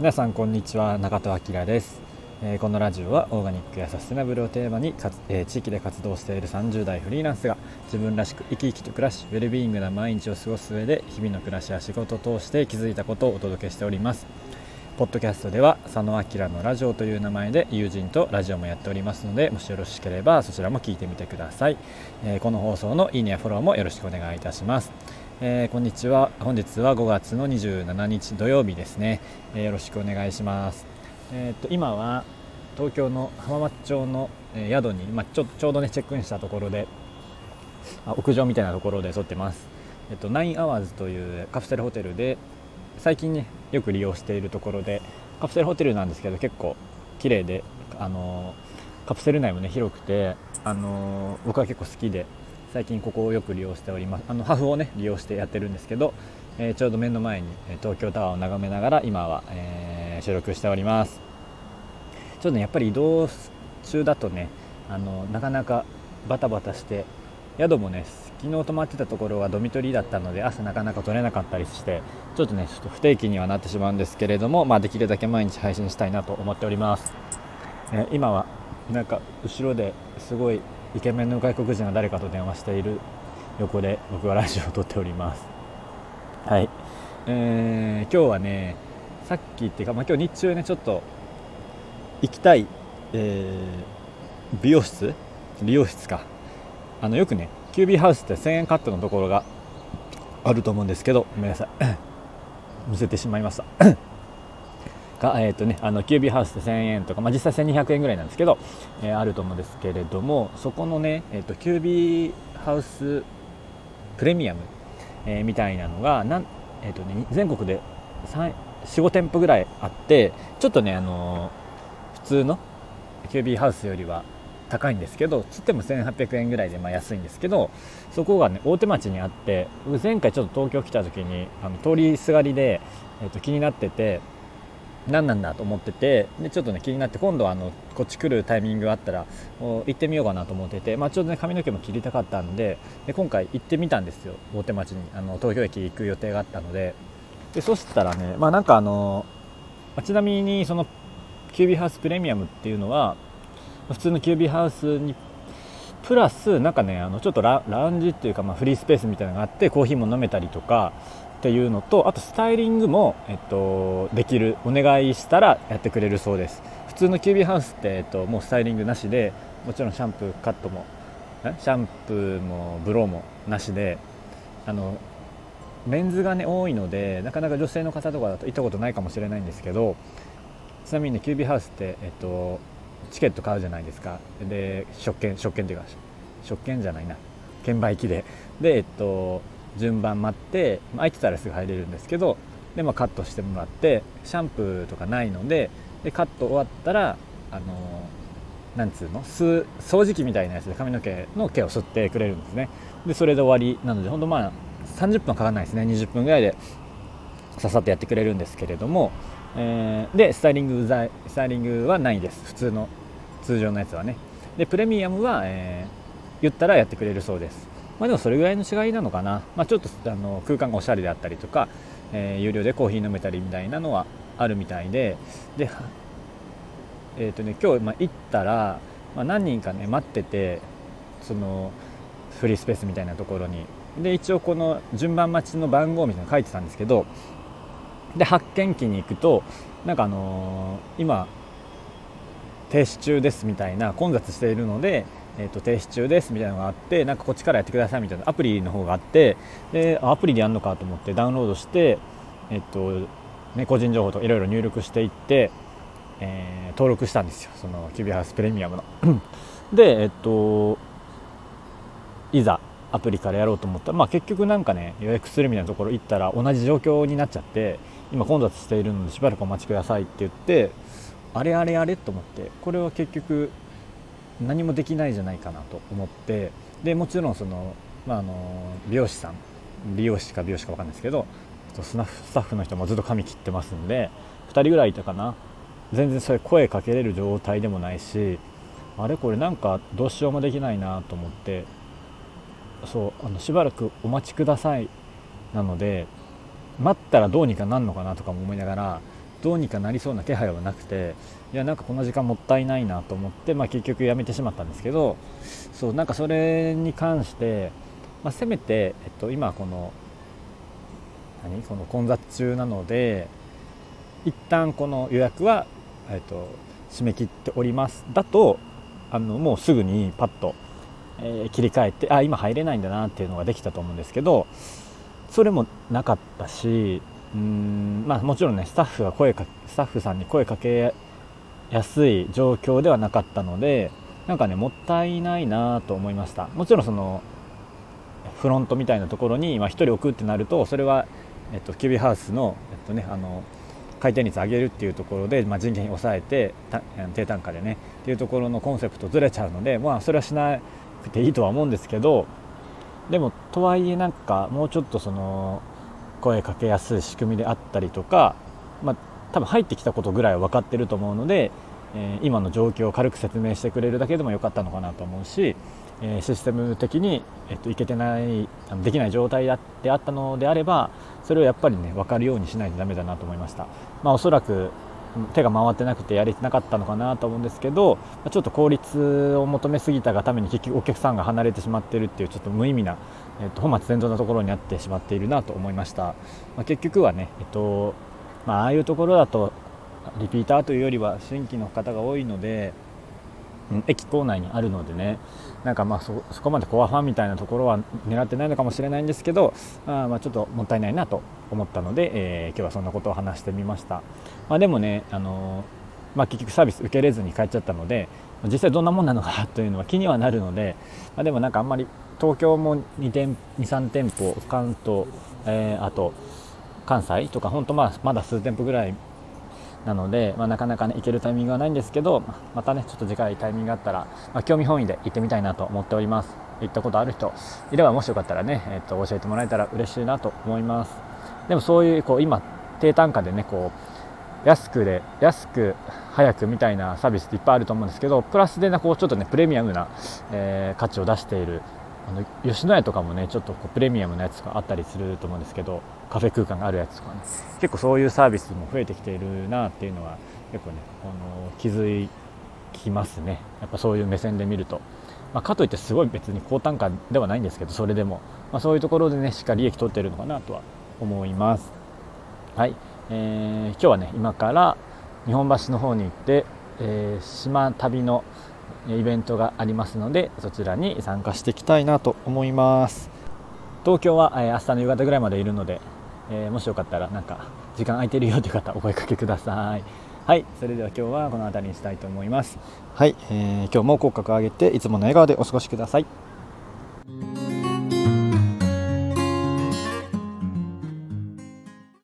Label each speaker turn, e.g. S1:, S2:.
S1: 皆さんこんにちは中戸明です、えー、このラジオはオーガニックやサステナブルをテーマにかつ、えー、地域で活動している30代フリーランスが自分らしく生き生きと暮らしウェルビーイングな毎日を過ごす上で日々の暮らしや仕事を通して気づいたことをお届けしております。ポッドキャストでは佐野明のラジオという名前で友人とラジオもやっておりますのでもしよろしければそちらも聞いてみてください、えー、この放送のいいねやフォローもよろしくお願いいたします。えー、こんにちは。本日は5月の27日土曜日ですね、えー、よろしくお願いします、えー、っと今は東京の浜松町の、え宿に、ま、ちょちょうどねチェックインしたところであ屋上みたいなところで撮ってます、えっと、ナインアワーズというカプセルホテルで最近ねよく利用しているところでカプセルホテルなんですけど結構綺麗であのカプセル内もね広くてあの僕は結構好きで最近ここをよく利用しております。あのハフをね利用してやってるんですけど、えー、ちょうど目の前に東京タワーを眺めながら今は、えー、収録しております。ちょっとねやっぱり移動中だとねあのなかなかバタバタして宿もね昨日泊まってたところはドミトリーだったので朝なかなか取れなかったりしてちょっとねちょっと不定期にはなってしまうんですけれども、まあ、できるだけ毎日配信したいなと思っております、えー、今はなんか後ろですごいイケメンの外国人が誰かと電話している横で僕はラジオを撮っております。はい、えー、今日はねさっきっていうか、まあ、今日日中ねちょっと行きたい、えー、美容室？美容室か。あのよくねキュービーハウスって1000円カットのところがあると思うんですけどごめんなさい。見せてしまいました。が、えーとね、あのキュービーハウスで1000円とか、まあ、実際1200円ぐらいなんですけど、えー、あると思うんですけれどもそこのね、えーと、キュービーハウスプレミアム、えー、みたいなのがなん、えーとね、全国で45店舗ぐらいあってちょっとね、あのー、普通のキュービーハウスよりは高いんですけどつっても1800円ぐらいでまあ安いんですけどそこがね大手町にあって前回ちょっと東京来た時にあの通りすがりで、えー、と気になってて何なんだと思っててでちょっとね気になって今度はあのこっち来るタイミングがあったら行ってみようかなと思ってて、まあ、ちょうどね髪の毛も切りたかったんでで今回行ってみたんですよ大手町に。あの東京駅行く予定があったので。でそしたらねまあなんかあのちなみにそのキュービーハウスプレミアムっていうのは普通のキュービーハウスにプラスなんかねあのちょっとラウンジっていうかまあフリースペースみたいなのがあってコーヒーも飲めたりとかっていうのとあとスタイリングも、えっと、できる。お願いしたらやってくれるそうです。普通のキュービーハウスって、えっと、もうスタイリングなしでもちろんシャンプーカットもシャンプーもブローもなしであのメンズがね多いのでなかなか女性の方とかだと行ったことないかもしれないんですけどちなみにねキュービーハウスって、えっと、チケット買うじゃないですか。で食券食券っていうか食券じゃないな。券売機で。でえっと順番待ってまあ空いてたらすぐ入れるんですけどで、まあ、カットしてもらってシャンプーとかないのででカット終わったらあのなんつうの掃除機みたいなやつで髪の毛の毛を吸ってくれるんですね。でそれで終わりなので本当まあ30分かかんないですね。20分ぐらいでささっとやってくれるんですけれども、えー、でスタイリングスタイリングはないです。普通の通常のやつはね。でプレミアムは、えー、言ったらやってくれるそうです。まあ、でもそれぐらいの違いなのかな、まあ、ちょっとあの空間がおしゃれであったりとか、えー、有料でコーヒー飲めたりみたいなのはあるみたいで。で、えーとね、今日、まあ、行ったら、まあ、何人かね待っててそのフリースペースみたいなところに。で一応この順番待ちの番号みたいなの書いてたんですけどで発見機に行くとなんかあのー、今停止中ですみたいな混雑しているのでえーと、停止中ですみたいなのがあってなんかこっちからやってくださいみたいなアプリの方があってでアプリでやるのかと思ってダウンロードして、えーとね、個人情報とかいろいろ入力していって、えー、登録したんですよ。そのキュビハウスプレミアムの。でえっ、といざアプリからやろうと思ったら、まあ、結局なんかね予約するみたいなところ行ったら同じ状況になっちゃって今混雑しているのでしばらくお待ちくださいって言ってあれあれあれと思ってこれは結局何もできないじゃないかなと思ってでもちろんその、まあ、あの美容師さん美容師か美容師か分かんないですけどスタッフの人もずっと髪切ってますんで2人ぐらいいたかな。全然それ声かけれる状態でもないしあれこれなんかどうしようもできないなと思ってそうあのしばらくお待ちくださいなので待ったらどうにかなんのかなとかも思いながらどうにかなりそうな気配はなくていやなんかこの時間もったいないなと思って、まあ、結局やめてしまったんですけどそうなんかそれに関して、まあ、せめて、えっと、今この何この混雑中なので一旦この予約は、えっと、締め切っております。だとあのもうすぐにパッと、えー、切り替えてあ今入れないんだなっていうのができたと思うんですけどそれもなかったしうんまあもちろんねスタッフが声かスタッフさんに声かけやすい状況ではなかったのでなんかねもったいないなと思いました。もちろんそのフロントみたいなところに、ま1人置くってなるとそれは、えっと、キュービーハウスの,、えっとね、あの回転率上げるっていうところで、まあ、人件費抑えて低単価でねっていうところのコンセプトずれちゃうので、まあ、それはしなくていいとは思うんですけどでもとはいえなんかもうちょっとその声かけやすい仕組みであったりとか、まあ、多分入ってきたことぐらいは分かってると思うので、えー、今の状況を軽く説明してくれるだけでもよかったのかなと思うし、えー、システム的に、えっと、いけてないできない状態であったのであればそれをやっぱりね分かるようにしないとダメだなと思いました。まあ、おそらく手が回ってなくてやれてなかったのかなと思うんですけどちょっと効率を求めすぎたがために結局お客さんが離れてしまってるっていうちょっと無意味な、えっと、本末転倒なところにあってしまっているなと思いました、まあ、結局はね、えっとまあ、あいうところだとリピーターというよりは新規の方が多いので、駅構内にあるのでねなんかまあそこまでコアファンみたいなところは狙ってないのかもしれないんですけどあまあちょっともったいないなと思ったので、えー、今日はそんなことを話してみました、まあ、でもね、あのまあ、結局サービス受けれずに帰っちゃったので実際どんなもんなのかというのは気にはなるので、まあ、でもなんかあんまり東京も2店23店舗関東、えー、あと関西とか本当まあまだ数店舗ぐらいなので、まあ、なかなかね行けるタイミングはないんですけどまたねちょっと次回タイミングがあったら、まあ、興味本位で行ってみたいなと思っております。行ったことある人いればもしよかったらね、えー、と教えてもらえたら嬉しいなと思います。でもそういうこう今低単価でねこう安くで安く早くみたいなサービスっていっぱいあると思うんですけどプラスでなこうちょっとねプレミアムな、えー、価値を出しているあの吉野家とかもねちょっとこうプレミアムなやつがあったりすると思うんですけどカフェ空間があるやつとかね。結構そういうサービスも増えてきているなっていうのは結構ねあの気づきますね。やっぱそういう目線で見ると、まあ、かといってすごい別に高単価ではないんですけどそれでも、まあ、そういうところでねしっかり利益取ってるのかなとは思います。はい、えー、今日はね今から日本橋の方に行って、えー、島旅のイベントがありますのでそちらに参加していきたいなと思います。東京は、えー、明日の夕方ぐらいまでいるので、えー、もしよかったらなんか時間空いてるよという方お声かけください。はいそれでは今日はこの辺りにしたいと思います。はい、えー、今日も口角上げていつもの笑顔でお過ごしください